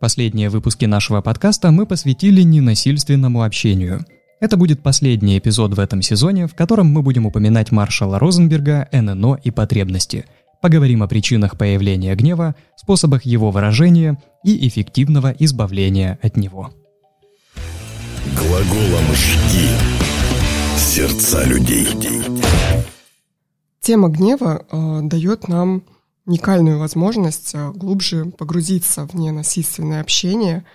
Последние выпуски нашего подкаста мы посвятили ненасильственному общению. Это будет последний эпизод в этом сезоне, в котором мы будем упоминать маршала Розенберга, ННО и потребности. Поговорим о причинах появления гнева, способах его выражения и эффективного избавления от него. Глаголом «жги» сердца людей. Тема гнева э, дает нам уникальную возможность э, глубже погрузиться в ненасильственное общение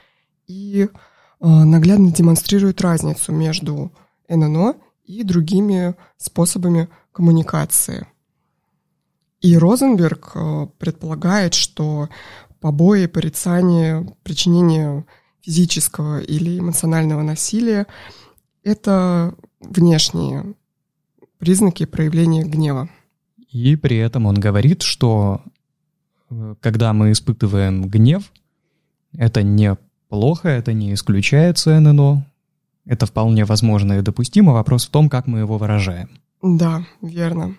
и э, наглядно демонстрирует разницу между ННО и другими способами коммуникации. И Розенберг э, предполагает, что побои, порицание, причинение физического или эмоционального насилия – это внешние признаки проявления гнева. И при этом он говорит, что э, когда мы испытываем гнев, это не плохо, это не исключается ННО, это вполне возможно и допустимо. Вопрос в том, как мы его выражаем. Да, верно.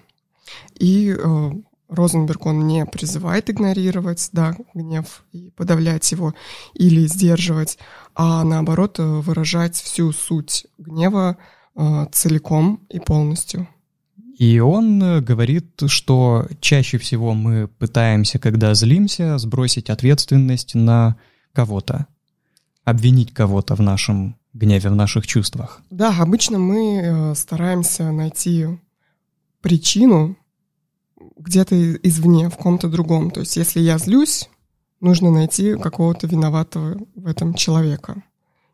И э, Розенберг, он не призывает игнорировать, да, гнев и подавлять его или сдерживать, а наоборот э, выражать всю суть гнева э, целиком и полностью. И он э, говорит, что чаще всего мы пытаемся, когда злимся, сбросить ответственность на кого-то, обвинить кого-то в нашем гневе, в наших чувствах. Да, обычно мы э, стараемся найти причину где-то извне, в ком-то другом. То есть если я злюсь, нужно найти какого-то виноватого в этом человека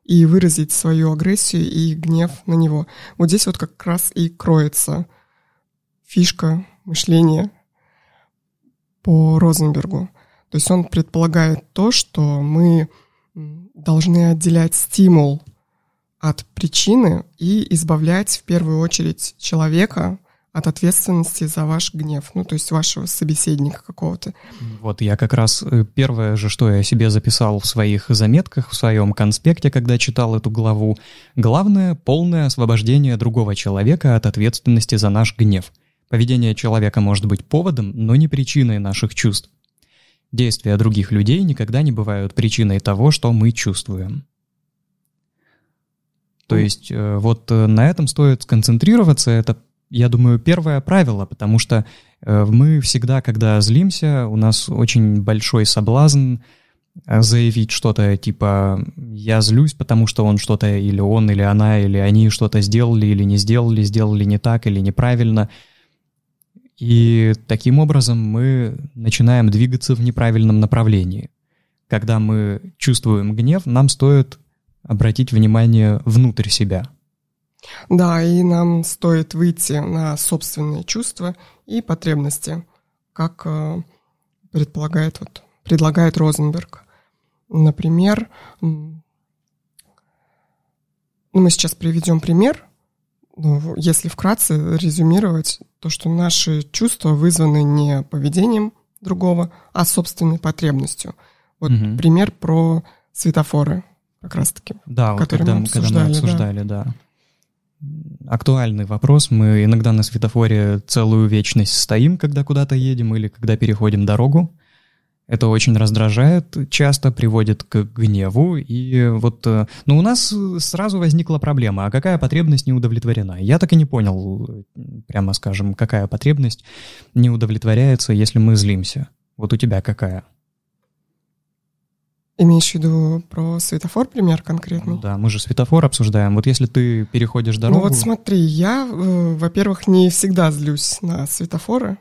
и выразить свою агрессию и гнев на него. Вот здесь вот как раз и кроется – фишка мышления по Розенбергу. То есть он предполагает то, что мы должны отделять стимул от причины и избавлять в первую очередь человека от ответственности за ваш гнев, ну, то есть вашего собеседника какого-то. Вот я как раз э, первое же, что я себе записал в своих заметках, в своем конспекте, когда читал эту главу, главное — полное освобождение другого человека от ответственности за наш гнев. Поведение человека может быть поводом, но не причиной наших чувств. Действия других людей никогда не бывают причиной того, что мы чувствуем. То есть э, вот э, на этом стоит сконцентрироваться. Это, я думаю, первое правило, потому что э, мы всегда, когда злимся, у нас очень большой соблазн заявить что-то типа «я злюсь, потому что он что-то, или он, или она, или они что-то сделали, или не сделали, сделали не так, или неправильно». И таким образом мы начинаем двигаться в неправильном направлении. Когда мы чувствуем гнев, нам стоит обратить внимание внутрь себя. Да, и нам стоит выйти на собственные чувства и потребности, как э, предполагает, вот, предлагает Розенберг. Например, ну, мы сейчас приведем пример, ну, если вкратце резюмировать, то что наши чувства вызваны не поведением другого, а собственной потребностью. Вот угу. пример про светофоры как раз-таки. Да, вот когда, мы обсуждали, когда мы обсуждали, да. да. Актуальный вопрос. Мы иногда на светофоре целую вечность стоим, когда куда-то едем или когда переходим дорогу. Это очень раздражает, часто приводит к гневу. И вот, э, ну, у нас сразу возникла проблема, а какая потребность не удовлетворена? Я так и не понял, прямо скажем, какая потребность не удовлетворяется, если мы злимся. Вот у тебя какая? Имеешь в виду про светофор пример конкретный? Да, мы же светофор обсуждаем. Вот если ты переходишь дорогу... Ну вот смотри, я, э, во-первых, не всегда злюсь на светофоры.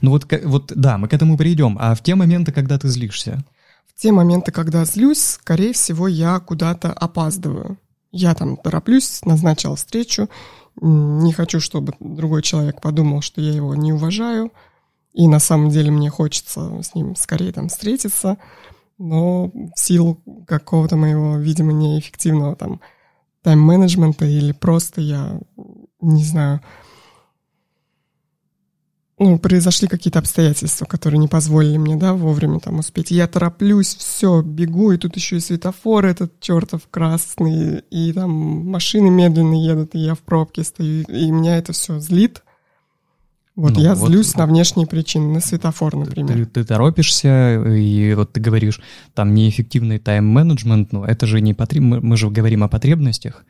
Ну вот, вот да, мы к этому придем. А в те моменты, когда ты злишься? В те моменты, когда злюсь, скорее всего, я куда-то опаздываю. Я там тороплюсь, назначил встречу, не хочу, чтобы другой человек подумал, что я его не уважаю, и на самом деле мне хочется с ним скорее там встретиться, но в силу какого-то моего, видимо, неэффективного там тайм-менеджмента или просто я, не знаю, ну, произошли какие-то обстоятельства, которые не позволили мне, да, вовремя там успеть. я тороплюсь, все, бегу, и тут еще и светофор этот чертов красный, и там машины медленно едут, и я в пробке стою, и меня это все злит. Вот Ну, я вот- злюсь на внешние причины, на светофор, например. Ты, ты торопишься, и вот ты говоришь, там неэффективный тайм-менеджмент, ну это же не потреб... мы, мы же говорим о потребностях.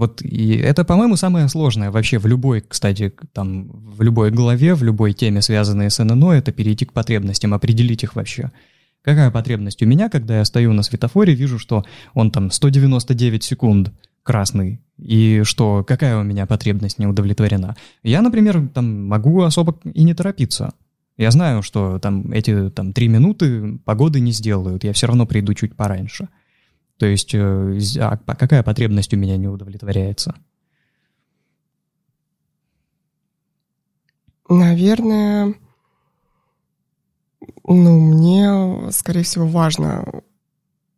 Вот и это, по-моему, самое сложное вообще в любой, кстати, там, в любой главе, в любой теме, связанной с ННО, это перейти к потребностям, определить их вообще. Какая потребность у меня, когда я стою на светофоре, вижу, что он там 199 секунд красный, и что какая у меня потребность не удовлетворена. Я, например, там могу особо и не торопиться. Я знаю, что там эти там три минуты погоды не сделают, я все равно приду чуть пораньше. То есть, э, а какая потребность у меня не удовлетворяется? Наверное, ну, мне, скорее всего, важно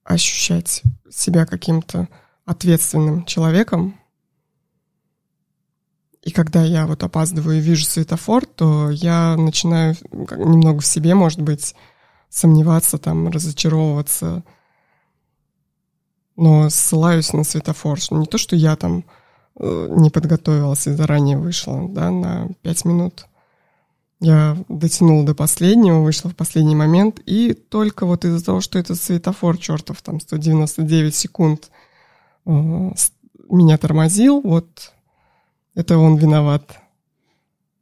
ощущать себя каким-то ответственным человеком. И когда я вот опаздываю и вижу светофор, то я начинаю немного в себе, может быть, сомневаться, там, разочаровываться. Но ссылаюсь на светофор. Не то, что я там э, не подготовилась и заранее вышла, да, на пять минут. Я дотянула до последнего, вышла в последний момент, и только вот из-за того, что это светофор чертов, там 199 секунд э, меня тормозил, вот это он виноват.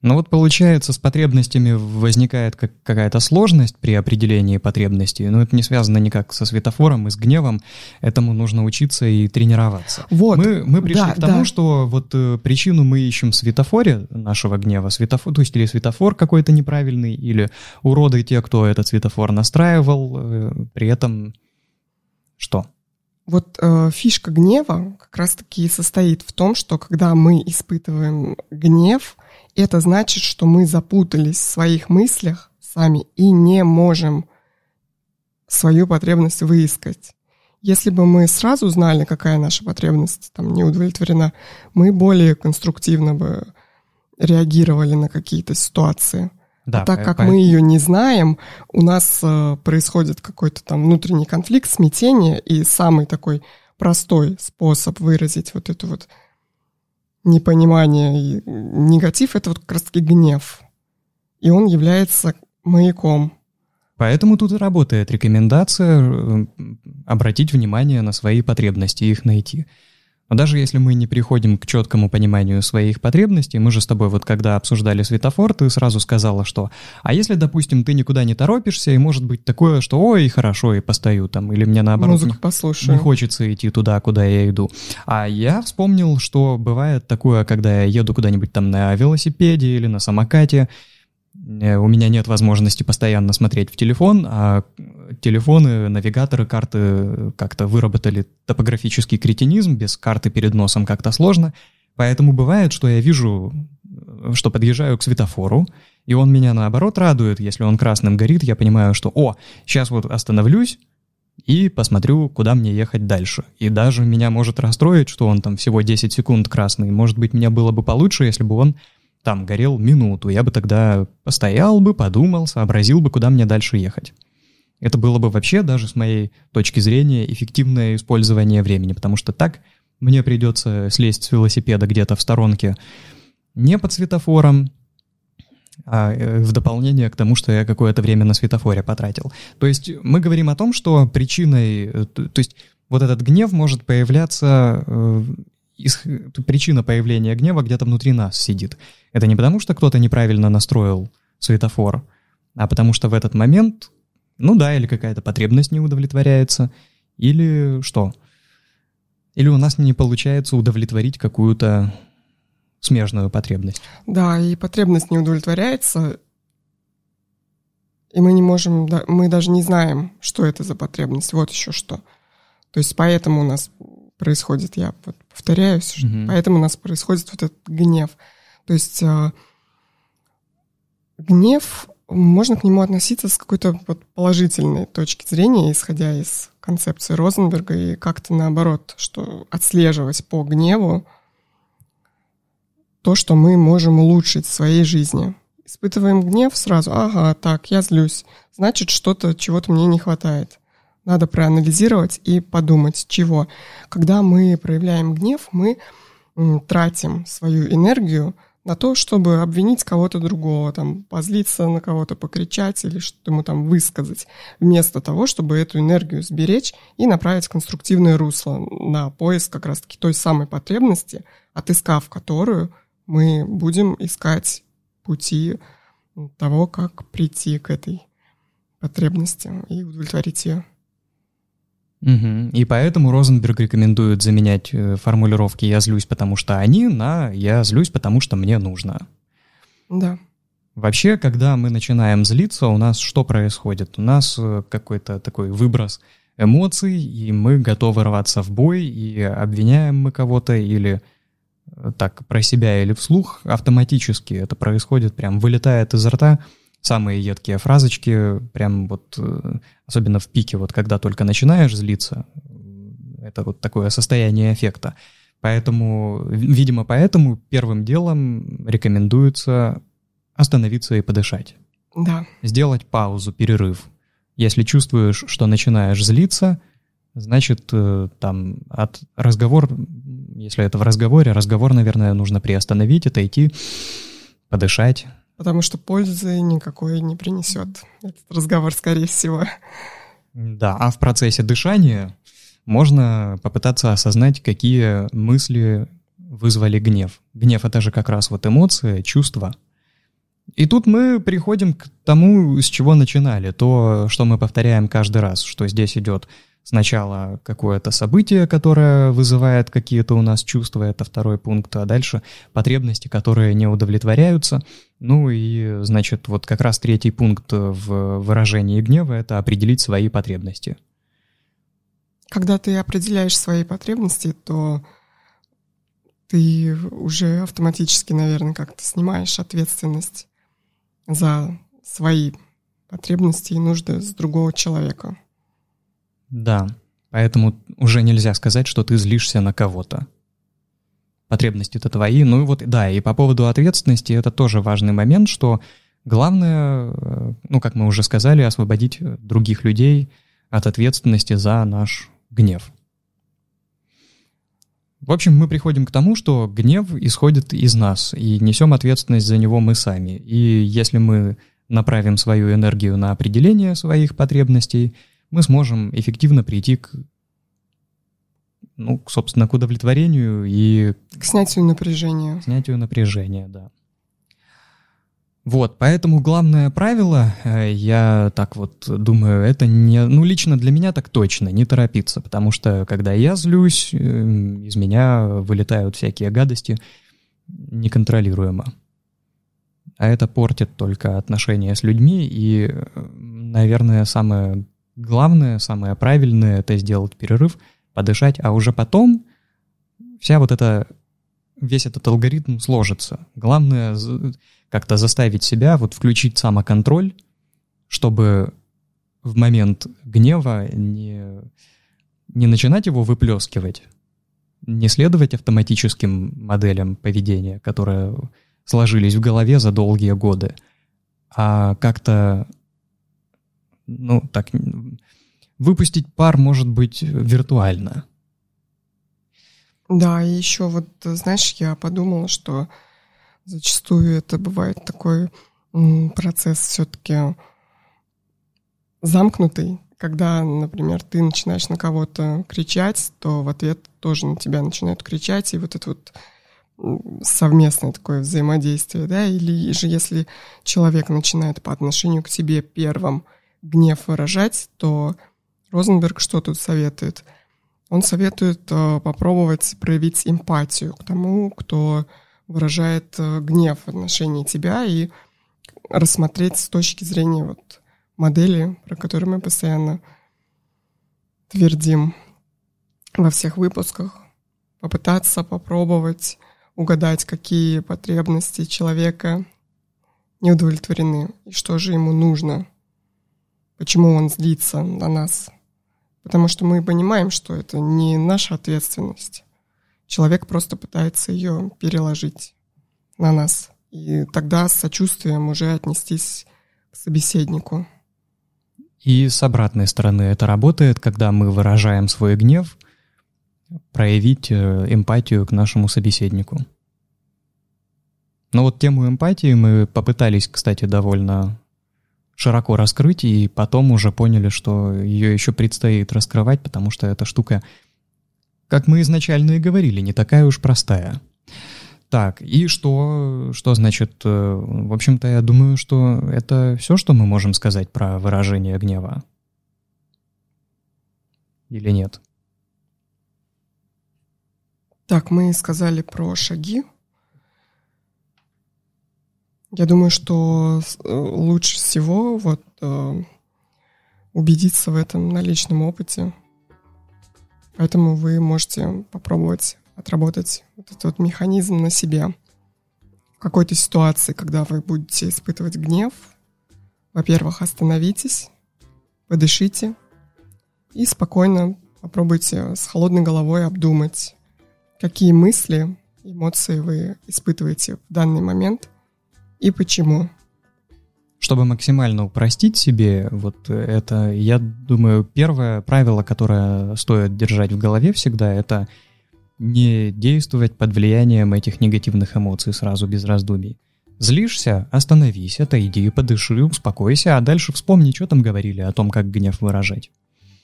Ну вот получается, с потребностями возникает как какая-то сложность при определении потребностей, но это не связано никак со светофором и с гневом, этому нужно учиться и тренироваться. Вот. Мы, мы пришли да, к тому, да. что вот э, причину мы ищем в светофоре нашего гнева, светофор, то есть или светофор какой-то неправильный, или уроды те, кто этот светофор настраивал, э, при этом что? Вот э, фишка гнева как раз-таки состоит в том, что когда мы испытываем гнев, это значит, что мы запутались в своих мыслях сами и не можем свою потребность выискать. Если бы мы сразу знали, какая наша потребность там не удовлетворена, мы более конструктивно бы реагировали на какие-то ситуации. Да, А так как мы ее не знаем, у нас э, происходит какой-то там внутренний конфликт, смятение, и самый такой простой способ выразить вот это вот непонимание и негатив — это вот как раз-таки гнев. И он является маяком. Поэтому тут и работает рекомендация э, обратить внимание на свои потребности и их найти. Но даже если мы не приходим к четкому пониманию своих потребностей, мы же с тобой вот когда обсуждали светофор, ты сразу сказала, что «а если, допустим, ты никуда не торопишься, и может быть такое, что «ой, хорошо, и постою там», или мне наоборот Музыку не, послушаю. не хочется идти туда, куда я иду. А я вспомнил, что бывает такое, когда я еду куда-нибудь там на велосипеде или на самокате, у меня нет возможности постоянно смотреть в телефон, а телефоны, навигаторы, карты как-то выработали топографический кретинизм, без карты перед носом как-то сложно. Поэтому бывает, что я вижу, э, что подъезжаю к светофору, и он меня наоборот радует, если он красным горит, я понимаю, что «О, сейчас вот остановлюсь, и посмотрю, куда мне ехать дальше. И даже меня может расстроить, что он там всего 10 секунд красный. Может быть, мне было бы получше, если бы он там горел минуту. Я бы тогда постоял бы, подумал, сообразил бы, куда мне дальше ехать. Это было бы вообще, даже с моей точки зрения, эффективное использование времени, потому что так мне придется слезть с велосипеда где-то в сторонке не под светофором, а э, в дополнение к тому, что я какое-то время на светофоре потратил. То есть мы говорим о том, что причиной, э, то есть вот этот гнев может появляться, э, причина появления гнева где-то внутри нас сидит. Это не потому, что кто-то неправильно настроил светофор, а потому что в этот момент, ну да, или какая-то потребность не удовлетворяется, или что? Или у нас не получается удовлетворить какую-то смежную потребность. Да, и потребность не удовлетворяется, и мы не можем, мы даже не знаем, что это за потребность. Вот еще что. То есть поэтому у нас происходит, я вот повторяюсь, Мгм. поэтому у нас происходит вот этот гнев. То есть а, гнев, можно к нему относиться с какой-то вот положительной точки зрения, исходя из концепции Розенберга, и как-то наоборот, что отслеживать по гневу то, что мы можем улучшить в своей жизни. Испытываем гнев сразу, ага, так, я злюсь, значит, что-то, чего-то мне не хватает. Надо проанализировать и подумать, чего. Когда мы проявляем гнев, мы тратим свою энергию на то, чтобы обвинить кого-то другого, там, позлиться на кого-то, покричать или что-то ему там высказать, вместо того, чтобы эту энергию сберечь и направить в конструктивное русло на поиск как раз-таки той самой потребности, отыскав которую мы будем искать пути того, как прийти к этой потребности и удовлетворить ее. Угу. И поэтому Розенберг рекомендует заменять э, формулировки «я злюсь, потому что они» на «я злюсь, потому что мне нужно». Да. Вообще, когда мы начинаем злиться, у нас что происходит? У нас э, какой-то такой выброс эмоций, и мы готовы рваться в бой, и обвиняем мы кого-то, или э, так про себя или вслух, автоматически это происходит, прям вылетает из рта – самые едкие фразочки, прям вот, э, особенно в пике, вот когда только начинаешь злиться, это вот такое состояние эффекта. Поэтому, видимо, поэтому первым делом рекомендуется остановиться и подышать. Да. Сделать паузу, перерыв. Если чувствуешь, что начинаешь злиться, значит, э, там от разговор, если это в разговоре, разговор, наверное, нужно приостановить, отойти, подышать, потому что пользы никакой не принесет этот разговор, скорее всего. Да, а в процессе дышания можно попытаться осознать, какие мысли вызвали гнев. Гнев — это же как раз вот эмоция, чувство. И тут мы приходим к тому, с чего начинали, то, что мы повторяем каждый раз, что здесь идет Сначала какое-то событие, которое вызывает какие-то у нас чувства, это второй пункт, а дальше потребности, которые не удовлетворяются. Ну и, значит, вот как раз третий пункт в выражении гнева — это определить свои потребности. Когда ты определяешь свои потребности, то ты уже автоматически, наверное, как-то снимаешь ответственность за свои потребности и нужды с другого человека. Да, поэтому уже нельзя сказать, что ты злишься на кого-то. Потребности-то твои. Ну и вот, да, и по поводу ответственности это тоже важный момент, что главное, э, ну, как мы уже сказали, освободить других людей от ответственности за наш гнев. В общем, мы приходим к тому, что гнев исходит из нас, и несем ответственность за него мы сами. И если мы направим свою энергию на определение своих потребностей – мы сможем эффективно прийти к, ну, собственно, к удовлетворению и... К снятию напряжения. К снятию напряжения, да. Вот, поэтому главное правило, э, я так вот думаю, это не, ну лично для меня так точно, не торопиться, потому что когда я злюсь, э, из меня вылетают всякие гадости неконтролируемо. А это портит только отношения с людьми, и, э, наверное, самое Главное, самое правильное — это сделать перерыв, подышать, а уже потом вся вот эта, весь этот алгоритм сложится. Главное как-то заставить себя, вот включить самоконтроль, чтобы в момент гнева не, не начинать его выплескивать, не следовать автоматическим моделям поведения, которые сложились в голове за долгие годы, а как-то ну, так, выпустить пар может быть виртуально. Да, и еще вот, знаешь, я подумала, что зачастую это бывает такой процесс все-таки замкнутый, когда, например, ты начинаешь на кого-то кричать, то в ответ тоже на тебя начинают кричать, и вот это вот совместное такое взаимодействие, да, или же если человек начинает по отношению к тебе первым гнев выражать, то Розенберг что тут советует? Он советует э, попробовать проявить эмпатию к тому, кто выражает э, гнев в отношении тебя и рассмотреть с точки зрения вот модели, про которую мы постоянно твердим во всех выпусках, попытаться попробовать угадать, какие потребности человека не удовлетворены и что же ему нужно – почему он злится на нас. Потому что мы понимаем, что это не наша ответственность. Человек просто пытается ее переложить на нас. И тогда с сочувствием уже отнестись к собеседнику. И с обратной стороны это работает, когда мы выражаем свой гнев, проявить э, эмпатию к нашему собеседнику. Но вот тему эмпатии мы попытались, кстати, довольно широко раскрыть, и потом уже поняли, что ее еще предстоит раскрывать, потому что эта штука, как мы изначально и говорили, не такая уж простая. Так, и что, что значит, э, в общем-то, я думаю, что это все, что мы можем сказать про выражение гнева. Или нет? Так, мы сказали про шаги. Я думаю, что э, лучше всего вот э, убедиться в этом на личном опыте. Поэтому вы можете попробовать отработать вот этот вот механизм на себе. В какой-то ситуации, когда вы будете испытывать гнев, во-первых, остановитесь, подышите и спокойно попробуйте с холодной головой обдумать, какие мысли, эмоции вы испытываете в данный момент и почему. Чтобы максимально упростить себе вот это, я думаю, первое правило, которое стоит держать в голове всегда, это не действовать под влиянием этих негативных эмоций сразу без раздумий. Злишься? Остановись, отойди, подыши, успокойся, а дальше вспомни, что там говорили о том, как гнев выражать.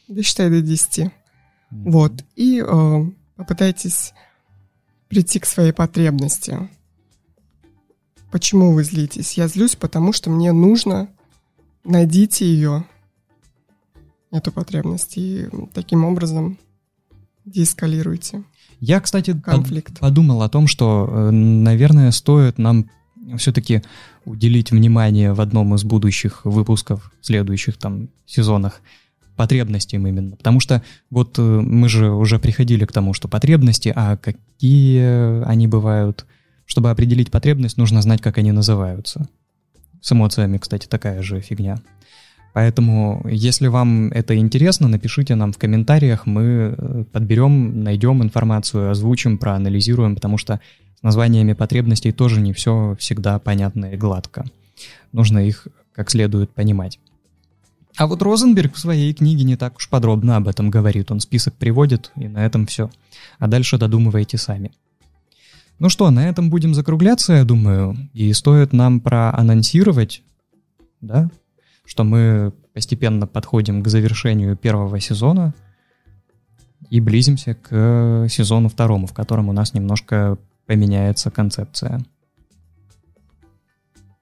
Досчитай до 10. Mm-hmm. Вот. И э, попытайтесь прийти к своей потребности. Почему вы злитесь? Я злюсь, потому что мне нужно. Найдите ее, эту потребность, и таким образом деэскалируйте. Я, кстати, конфликт. подумал о том, что, э, наверное, стоит нам все-таки уделить внимание в одном из будущих выпусков, следующих там сезонах, потребностям именно. Потому что вот э, мы же уже приходили к тому, что потребности, а какие они бывают. Чтобы определить потребность, нужно знать, как они называются. С эмоциями, кстати, такая же фигня. Поэтому, если вам это интересно, напишите нам в комментариях, мы э, подберем, найдем информацию, озвучим, проанализируем, потому что с названиями потребностей тоже не все всегда понятно и гладко. Нужно их как следует понимать. А вот Розенберг в своей книге не так уж подробно об этом говорит. Он список приводит, и на этом все. А дальше додумывайте сами. Ну что, на этом будем закругляться, я думаю. И стоит нам проанонсировать, да, что мы постепенно подходим к завершению первого сезона и близимся к сезону второму, в котором у нас немножко поменяется концепция.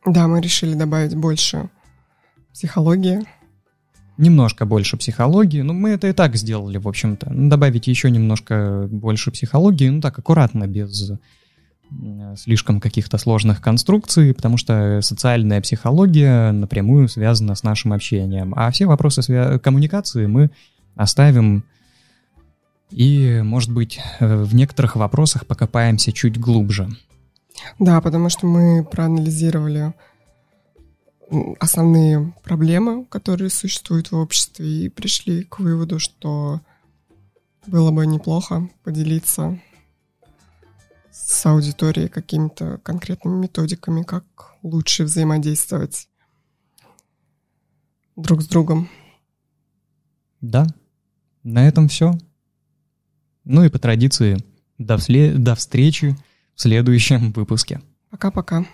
Да, мы решили добавить больше психологии. Немножко больше психологии. Ну, мы это и так сделали, в общем-то. Добавить еще немножко больше психологии, ну так, аккуратно, без слишком каких-то сложных конструкций, потому что социальная психология напрямую связана с нашим общением. А все вопросы свя- коммуникации мы оставим и, может быть, э, в некоторых вопросах покопаемся чуть глубже. Да, потому что мы проанализировали основные проблемы, которые существуют в обществе, и пришли к выводу, что было бы неплохо поделиться с аудиторией какими-то конкретными методиками, как лучше взаимодействовать друг с другом. Да, на этом все. Ну и по традиции, до, всле- до встречи в следующем выпуске. Пока-пока.